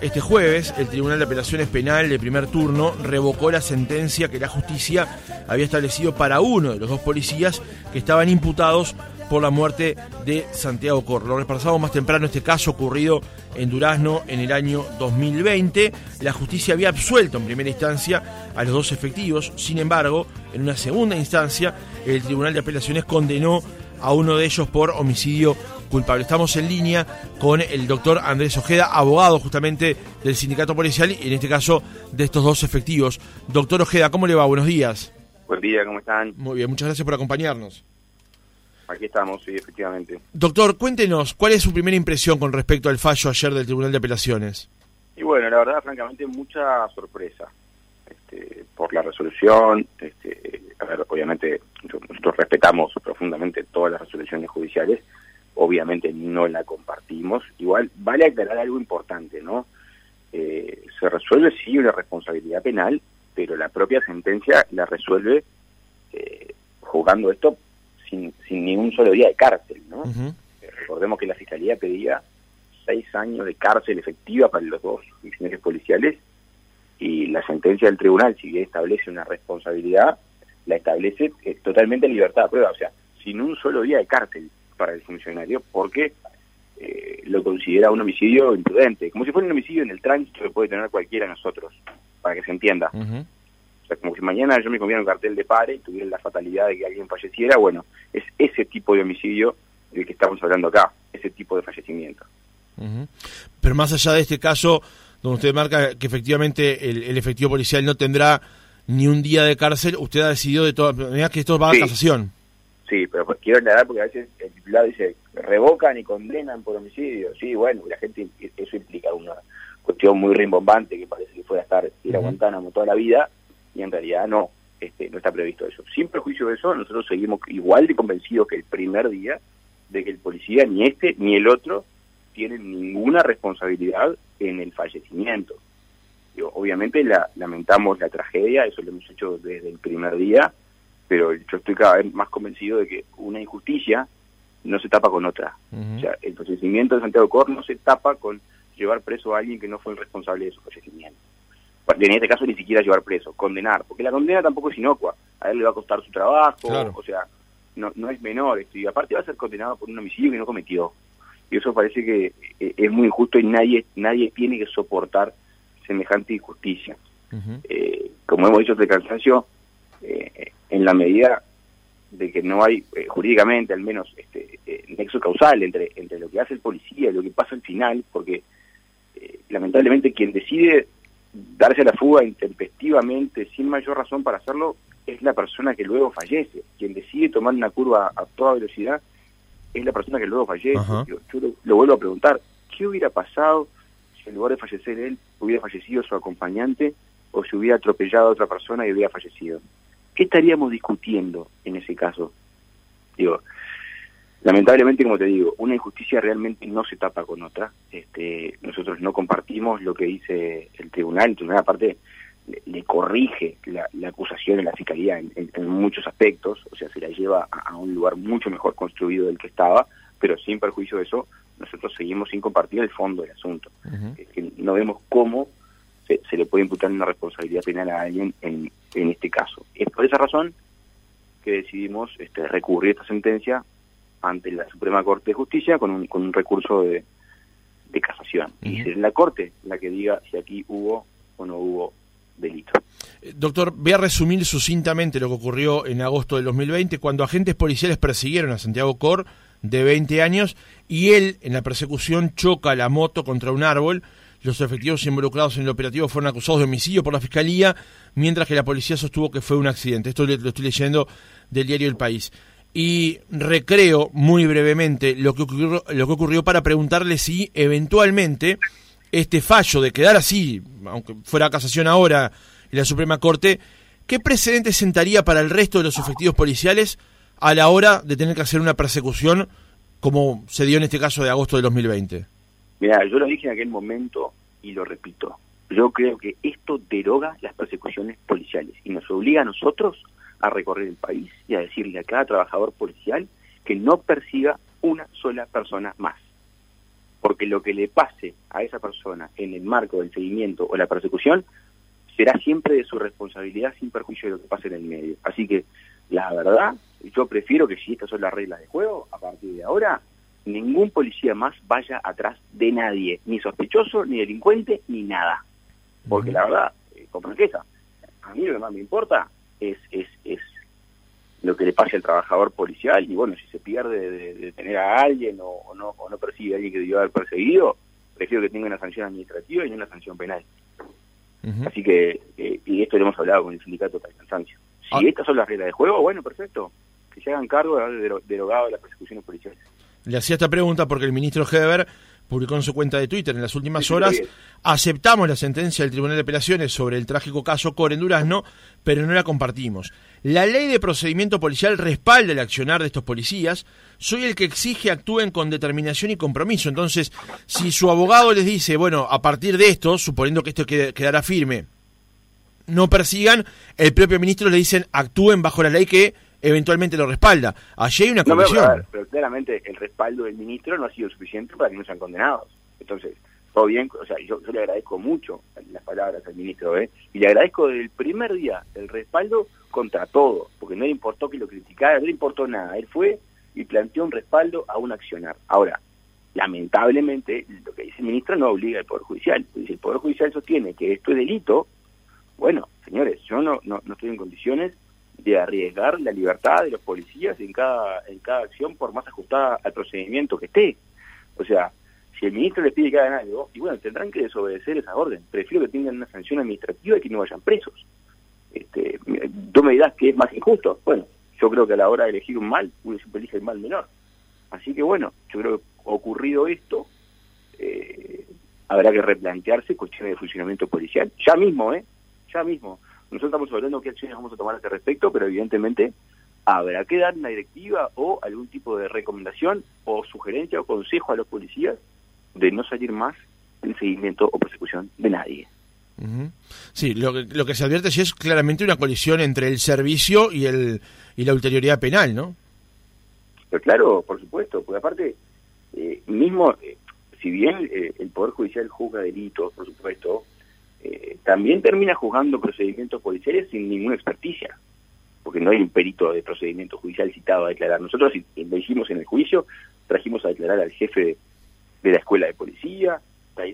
este jueves, el Tribunal de Apelaciones Penal de primer turno revocó la sentencia que la justicia había establecido para uno de los dos policías que estaban imputados por la muerte de Santiago Cor. Lo repasamos más temprano este caso ocurrido en Durazno en el año 2020. La justicia había absuelto en primera instancia a los dos efectivos, sin embargo, en una segunda instancia, el Tribunal de Apelaciones condenó a uno de ellos por homicidio culpable. Estamos en línea con el doctor Andrés Ojeda, abogado justamente del sindicato policial y en este caso de estos dos efectivos. Doctor Ojeda, ¿cómo le va? Buenos días. Buen día, ¿cómo están? Muy bien, muchas gracias por acompañarnos. Aquí estamos, sí, efectivamente. Doctor, cuéntenos, ¿cuál es su primera impresión con respecto al fallo ayer del Tribunal de Apelaciones? Y bueno, la verdad, francamente, mucha sorpresa este, por la resolución. Este, a ver, obviamente, nosotros respetamos profundamente todas las resoluciones judiciales, obviamente no la compartimos. Igual, vale aclarar algo importante, ¿no? Eh, se resuelve, sí, una responsabilidad penal, pero la propia sentencia la resuelve eh, jugando esto sin, sin ningún solo día de cárcel, ¿no? Eh, recordemos que la Fiscalía pedía seis años de cárcel efectiva para los dos funcionarios policiales y la sentencia del tribunal, si bien establece una responsabilidad, la establece eh, totalmente en libertad de prueba, o sea, sin un solo día de cárcel para el funcionario, porque eh, lo considera un homicidio imprudente, como si fuera un homicidio en el tránsito que puede tener cualquiera de nosotros, para que se entienda como si mañana yo me comiera un cartel de pare y tuviera la fatalidad de que alguien falleciera, bueno, es ese tipo de homicidio del que estamos hablando acá, ese tipo de fallecimiento. Pero más allá de este caso, donde usted marca que efectivamente el, efectivo policial no tendrá ni un día de cárcel, usted ha decidido de todas maneras que esto va a casación. Sí, pero quiero aclarar porque a veces el titular dice revocan y condenan por homicidio. Sí, bueno, la gente, eso implica una cuestión muy rimbombante que parece que fue a estar ir a Guantánamo toda la vida y en realidad no, este, no está previsto eso. Sin perjuicio de eso, nosotros seguimos igual de convencidos que el primer día de que el policía, ni este ni el otro, tienen ninguna responsabilidad en el fallecimiento. obviamente la, lamentamos la tragedia, eso lo hemos hecho desde el primer día, pero yo estoy cada vez más convencido de que una injusticia no se tapa con otra. O sea, el fallecimiento de Santiago Cor no se tapa con llevar preso a alguien que no fue el responsable de su fallecimiento en este caso ni siquiera llevar preso, condenar, porque la condena tampoco es inocua, a él le va a costar su trabajo, o sea, no, no es menor esto, y aparte va a ser condenado por un homicidio que no cometió. Y eso parece que eh, es muy injusto y nadie, nadie tiene que soportar semejante injusticia. Eh, como hemos dicho de cansancio, eh, en la medida de que no hay jurídicamente al menos este nexo causal entre, entre lo que hace el policía y lo que pasa al final, porque lamentablemente quien decide darse la fuga intempestivamente, sin mayor razón para hacerlo, es la persona que luego fallece. Quien decide tomar una curva a toda velocidad es la persona que luego fallece. Yo, lo, vuelvo a preguntar, ¿qué hubiera pasado si en lugar de fallecer él hubiera fallecido su acompañante o si hubiera atropellado a otra persona y hubiera fallecido? ¿Qué estaríamos discutiendo en ese caso? Digo, lamentablemente, como te digo, una injusticia realmente no se tapa con otra. Este, nosotros no compartimos lo que dice el tribunal. El tribunal, aparte, le, corrige la, acusación en la fiscalía en, muchos aspectos, o sea, se la lleva a, un lugar mucho mejor construido del que estaba, pero sin perjuicio de eso, nosotros seguimos sin compartir el fondo del asunto. que no vemos cómo se, le puede imputar una responsabilidad penal a alguien en, en este caso. Es por esa razón que decidimos este, recurrir esta sentencia ante la Suprema Corte de Justicia con un, con un recurso de, de casación. Y es la Corte la que diga si aquí hubo o no hubo delito. Eh, doctor, voy a resumir sucintamente lo que ocurrió en agosto del 2020, cuando agentes policiales persiguieron a Santiago Cor, de 20 años, y él, en la persecución, choca la moto contra un árbol. Los efectivos involucrados en el operativo fueron acusados de homicidio por la Fiscalía, mientras que la policía sostuvo que fue un accidente. Esto lo estoy leyendo del diario El País y recreo muy brevemente lo que ocurrió, lo que ocurrió para preguntarle si eventualmente este fallo de quedar así, aunque fuera casación ahora en la Suprema Corte, ¿qué precedente sentaría para el resto de los efectivos policiales a la hora de tener que hacer una persecución como se dio en este caso de agosto de 2020? Mira, yo lo dije en aquel momento y lo repito. Yo creo que esto deroga las persecuciones policiales y nos obliga a nosotros a recorrer el país y a decirle a cada trabajador policial que no persiga una sola persona más. porque lo que le pase a esa persona en el marco del seguimiento o la persecución será siempre de su responsabilidad sin perjuicio de lo que pase en el medio. Así que, la verdad, yo prefiero que si estas son las reglas de juego, a partir de ahora, ningún policía más vaya atrás de nadie, ni sospechoso, ni delincuente, ni nada. Porque la verdad, eh, con franqueza, a mí lo que más me importa es, es, es lo que le pase al trabajador policial y bueno, si se pierde de, tener a alguien o, no, o no persigue a alguien que debió haber perseguido, prefiero que tenga una sanción administrativa y no una sanción penal. Así que, eh, y esto lo hemos hablado con el sindicato para el cansancio. Si ah. estas son las reglas de juego, bueno, perfecto, que se hagan cargo de haber derogado de las persecuciones policiales. Le hacía esta pregunta porque el ministro Heber publicó en su cuenta de Twitter en las últimas horas, aceptamos la sentencia del Tribunal de Apelaciones sobre el trágico caso Core en Durazno, pero no la compartimos. La ley de procedimiento policial respalda el accionar de estos policías, soy el que exige actúen con determinación y compromiso. Entonces, si su abogado les dice, bueno, a partir de esto, suponiendo que esto quedará firme, no persigan, el propio ministro le dicen actúen bajo la ley que eventualmente lo respalda. Allí hay una comisión. pero, claramente el respaldo del ministro no ha sido suficiente para que no sean condenados. Entonces, todo bien, o sea, yo, le agradezco mucho las palabras al ministro, ¿eh? Y le agradezco desde el primer día el respaldo contra todo, porque no le importó que lo criticara, no le importó nada. Él fue y planteó un respaldo a un accionar. Ahora, lamentablemente, lo que dice el ministro no obliga al Poder Judicial. Si el Poder Judicial sostiene que esto es delito, bueno, señores, yo no, no, no estoy en condiciones de arriesgar la libertad de los policías en cada, en cada acción por más ajustada al procedimiento que esté. O sea, si el ministro les pide que hagan algo, y bueno, tendrán que desobedecer esa orden. Prefiero que tengan una sanción administrativa y que no vayan presos. Este, tú me dirás que es más injusto. Bueno, yo creo que a la hora de elegir un mal, uno siempre elige el mal menor. Así que bueno, yo creo que ocurrido esto, eh, habrá que replantearse cuestiones de funcionamiento policial. Ya mismo, ¿eh? Ya mismo nosotros estamos hablando qué acciones vamos a tomar a este respecto, pero evidentemente habrá que dar una directiva o algún tipo de recomendación o sugerencia o consejo a los policías de no salir más en seguimiento o persecución de nadie. Sí, lo, lo que se advierte es claramente una colisión entre el servicio y el y la ulterioridad penal, ¿no? Pero claro, por supuesto, porque aparte, eh, mismo, eh, si bien eh, el Poder Judicial juzga delitos, por supuesto, eh, también termina juzgando procedimientos policiales sin ninguna experticia, porque no hay un perito de procedimiento judicial citado a declarar. Nosotros lo hicimos en el juicio, trajimos a declarar al jefe de la escuela de policía,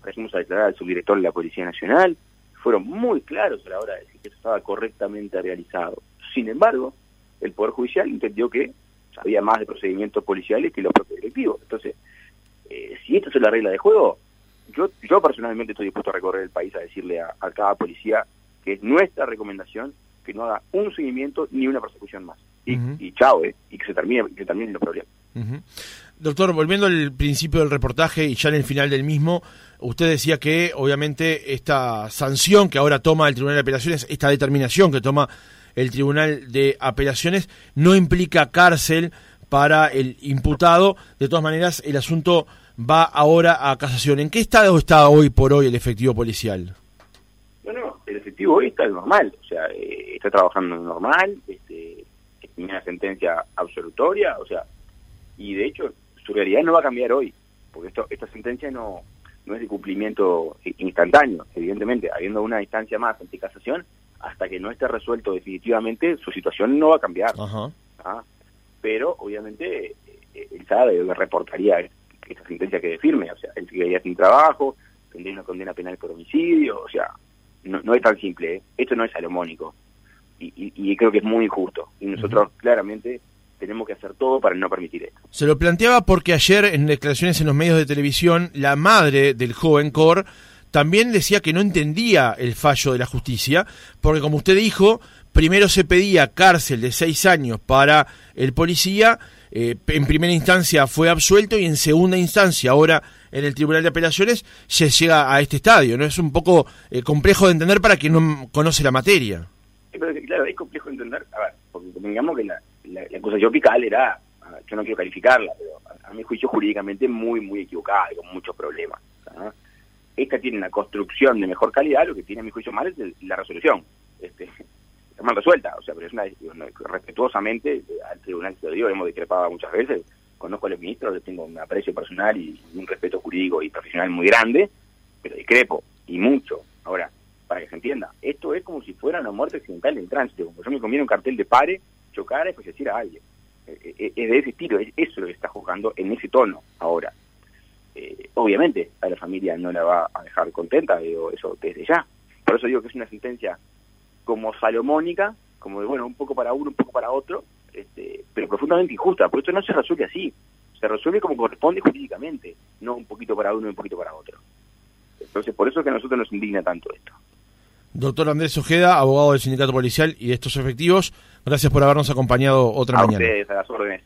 trajimos a declarar al subdirector de la Policía Nacional, fueron muy claros a la hora de decir que eso estaba correctamente realizado. Sin embargo, el Poder Judicial entendió que había más de procedimientos policiales que los propios directivos. Entonces, eh, si esto es la regla de juego, yo, yo personalmente estoy dispuesto a recorrer el país a decirle a, cada policía que es nuestra recomendación que no haga un seguimiento ni una persecución más. Y, chao, eh, y que se termine, que terminen los problemas. Doctor, volviendo al principio del reportaje y ya en el final del mismo, usted decía que obviamente esta sanción que ahora toma el Tribunal de Apelaciones, esta determinación que toma el Tribunal de Apelaciones, no implica cárcel para el imputado. De todas maneras, el asunto va ahora a casación. ¿En qué estado está hoy por hoy el efectivo policial? Bueno, el efectivo hoy está normal, o sea, eh, está trabajando normal, este, tiene una sentencia absolutoria, o sea, y de hecho su realidad no va a cambiar hoy, porque esto, esta sentencia no, no es de cumplimiento instantáneo, evidentemente, habiendo una instancia más ante casación, hasta que no esté resuelto definitivamente, su situación no va a cambiar. ¿ah? Pero, obviamente, eh, él sabe, él reportaría esta sentencia que firme, o sea, él seguiría sin trabajo, tendría una condena penal por homicidio, o sea, no, no es tan simple, ¿eh? esto no es salomónico, y, y, creo que es muy injusto, y nosotros claramente tenemos que hacer todo para no permitir esto. Se lo planteaba porque ayer en declaraciones en los medios de televisión, la madre del joven Cor también decía que no entendía el fallo de la justicia, porque como usted dijo, primero se pedía cárcel de seis años para el policía, eh, en primera instancia fue absuelto y en segunda instancia, ahora en el Tribunal de Apelaciones, se llega a este estadio. ¿no? Es un poco eh, complejo de entender para quien no conoce la materia. claro, es complejo de entender, a ver, porque digamos que la, acusación fiscal era, yo no quiero calificarla, pero a, mi juicio jurídicamente muy, muy equivocada y con muchos problemas. Esta tiene una construcción de mejor calidad, lo que tiene a mi juicio mal es la resolución. Este, mal resuelta, o sea, pero es una, respetuosamente al tribunal que lo digo, hemos discrepado muchas veces, conozco a los ministros, les tengo un aprecio personal y un respeto jurídico y profesional muy grande, pero discrepo, y mucho. Ahora, para que se entienda, esto es como si fuera una muerte accidental en tránsito, como yo me comiera un cartel de pare, chocara y decir a alguien. Eh, eh, es de ese estilo, es eso lo que está juzgando en ese tono ahora. Eh, obviamente a la familia no la va a dejar contenta, digo eso desde ya. Por eso digo que es una sentencia como salomónica, como de, bueno, un poco para uno, un poco para otro, este, pero profundamente injusta, porque esto no se resuelve así, se resuelve como corresponde jurídicamente, no un poquito para uno y un poquito para otro. Entonces, por eso es que a nosotros nos indigna tanto esto. Doctor Andrés Ojeda, abogado del Sindicato Policial y de estos efectivos, gracias por habernos acompañado otra a mañana. Ustedes, a las órdenes.